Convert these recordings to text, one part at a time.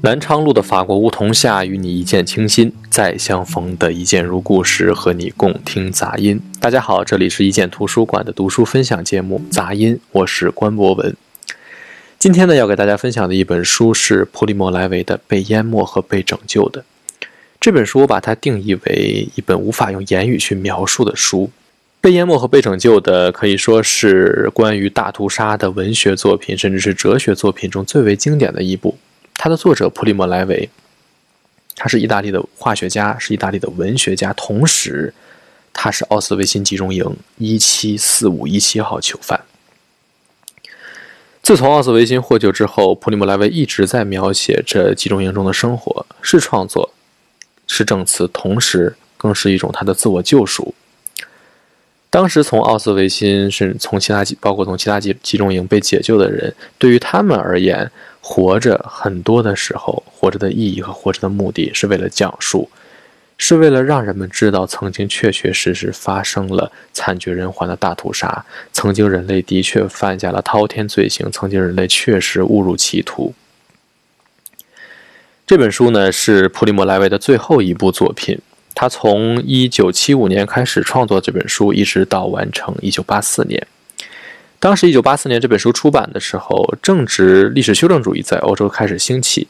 南昌路的法国梧桐下，与你一见倾心；再相逢的一见如故时，和你共听杂音。大家好，这里是一见图书馆的读书分享节目《杂音》，我是关博文。今天呢，要给大家分享的一本书是普里莫·莱维的《被淹没和被拯救的》。这本书我把它定义为一本无法用言语去描述的书。《被淹没和被拯救的》可以说是关于大屠杀的文学作品，甚至是哲学作品中最为经典的一部。它的作者普里莫·莱维，他是意大利的化学家，是意大利的文学家，同时他是奥斯维辛集中营一七四五一七号囚犯。自从奥斯维辛获救之后，普里莫·莱维一直在描写这集中营中的生活，是创作，是证词，同时更是一种他的自我救赎。当时从奥斯维辛，甚至从其他包括从其他集集中营被解救的人，对于他们而言。活着很多的时候，活着的意义和活着的目的是为了讲述，是为了让人们知道曾经确确实实发生了惨绝人寰的大屠杀，曾经人类的确犯下了滔天罪行，曾经人类确实误入歧途。这本书呢是普里莫·莱维的最后一部作品，他从1975年开始创作这本书，一直到完成1984年。当时，一九八四年这本书出版的时候，正值历史修正主义在欧洲开始兴起，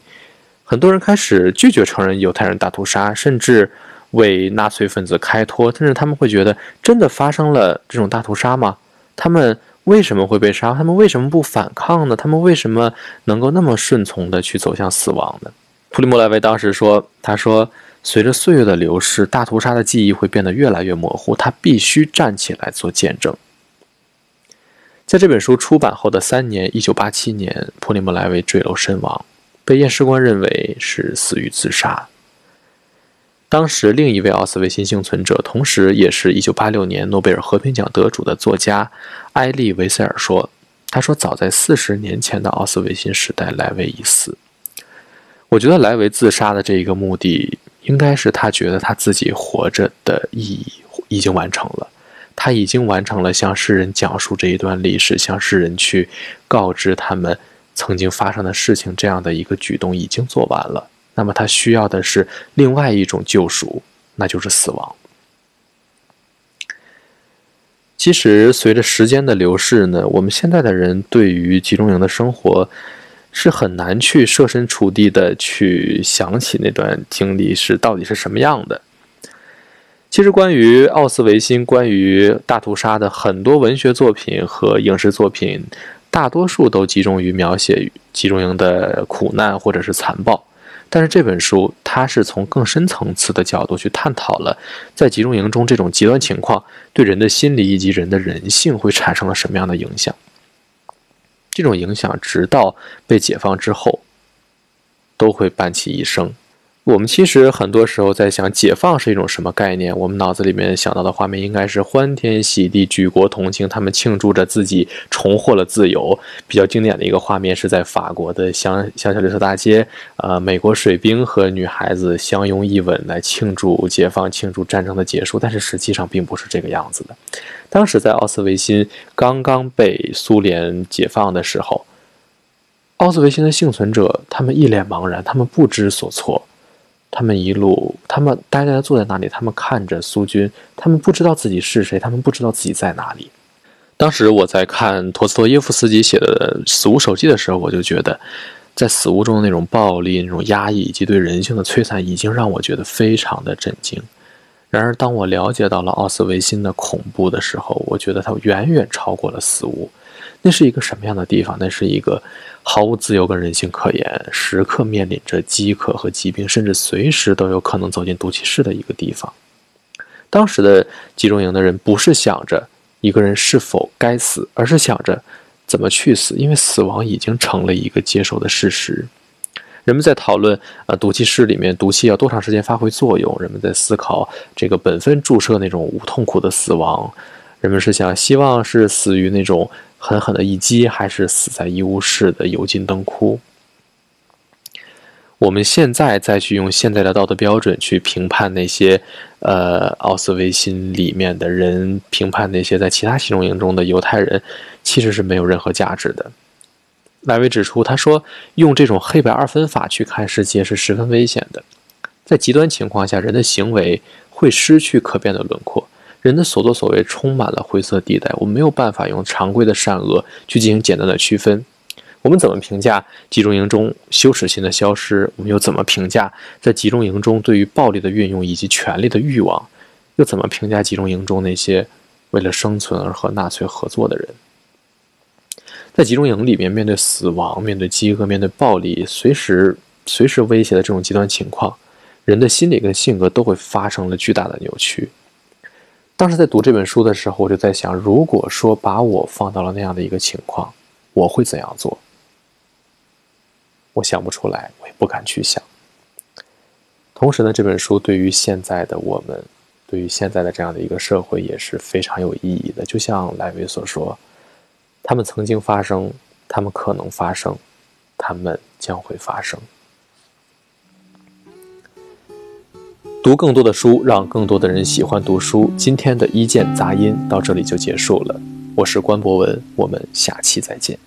很多人开始拒绝承认犹太人大屠杀，甚至为纳粹分子开脱。但是他们会觉得，真的发生了这种大屠杀吗？他们为什么会被杀？他们为什么不反抗呢？他们为什么能够那么顺从的去走向死亡呢？普里莫·莱维当时说：“他说，随着岁月的流逝，大屠杀的记忆会变得越来越模糊，他必须站起来做见证。”在这本书出版后的三年，一九八七年，普里莫·莱维坠楼身亡，被验尸官认为是死于自杀。当时，另一位奥斯维辛幸存者，同时也是一九八六年诺贝尔和平奖得主的作家埃利维塞尔说：“他说，早在四十年前的奥斯维辛时代，莱维已死。我觉得莱维自杀的这一个目的，应该是他觉得他自己活着的意义已经完成了。”他已经完成了向世人讲述这一段历史，向世人去告知他们曾经发生的事情这样的一个举动已经做完了。那么他需要的是另外一种救赎，那就是死亡。其实随着时间的流逝呢，我们现在的人对于集中营的生活是很难去设身处地的去想起那段经历是到底是什么样的。其实，关于奥斯维辛、关于大屠杀的很多文学作品和影视作品，大多数都集中于描写集中营的苦难或者是残暴。但是这本书，它是从更深层次的角度去探讨了在集中营中这种极端情况对人的心理以及人的人性会产生了什么样的影响。这种影响，直到被解放之后，都会伴其一生。我们其实很多时候在想，解放是一种什么概念？我们脑子里面想到的画面应该是欢天喜地、举国同庆，他们庆祝着自己重获了自由。比较经典的一个画面是在法国的香香榭丽舍大街，呃，美国水兵和女孩子相拥一吻来庆祝解放、庆祝战争的结束。但是实际上并不是这个样子的。当时在奥斯维辛刚刚被苏联解放的时候，奥斯维辛的幸存者他们一脸茫然，他们不知所措。他们一路，他们呆呆地坐在那里，他们看着苏军，他们不知道自己是谁，他们不知道自己在哪里。当时我在看陀思妥耶夫斯基写的《死无手记》的时候，我就觉得，在死无中的那种暴力、那种压抑以及对人性的摧残，已经让我觉得非常的震惊。然而，当我了解到了奥斯维辛的恐怖的时候，我觉得它远远超过了死无。那是一个什么样的地方？那是一个毫无自由跟人性可言，时刻面临着饥渴和疾病，甚至随时都有可能走进毒气室的一个地方。当时的集中营的人不是想着一个人是否该死，而是想着怎么去死，因为死亡已经成了一个接受的事实。人们在讨论呃毒气室里面毒气要多长时间发挥作用，人们在思考这个本分注射那种无痛苦的死亡。人们是想希望是死于那种狠狠的一击，还是死在医务室的油尽灯枯？我们现在再去用现在的道德标准去评判那些，呃，奥斯维辛里面的人，评判那些在其他集中营中的犹太人，其实是没有任何价值的。莱维指出，他说用这种黑白二分法去看世界是十分危险的。在极端情况下，人的行为会失去可变的轮廓，人的所作所为充满了灰色地带。我们没有办法用常规的善恶去进行简单的区分。我们怎么评价集中营中羞耻心的消失？我们又怎么评价在集中营中对于暴力的运用以及权力的欲望？又怎么评价集中营中那些为了生存而和纳粹合作的人？在集中营里面，面对死亡、面对饥饿、面对暴力，随时随时威胁的这种极端情况，人的心理跟性格都会发生了巨大的扭曲。当时在读这本书的时候，我就在想，如果说把我放到了那样的一个情况，我会怎样做？我想不出来，我也不敢去想。同时呢，这本书对于现在的我们，对于现在的这样的一个社会也是非常有意义的。就像莱维所说，他们曾经发生，他们可能发生，他们将会发生。读更多的书，让更多的人喜欢读书。今天的一键杂音到这里就结束了。我是关博文，我们下期再见。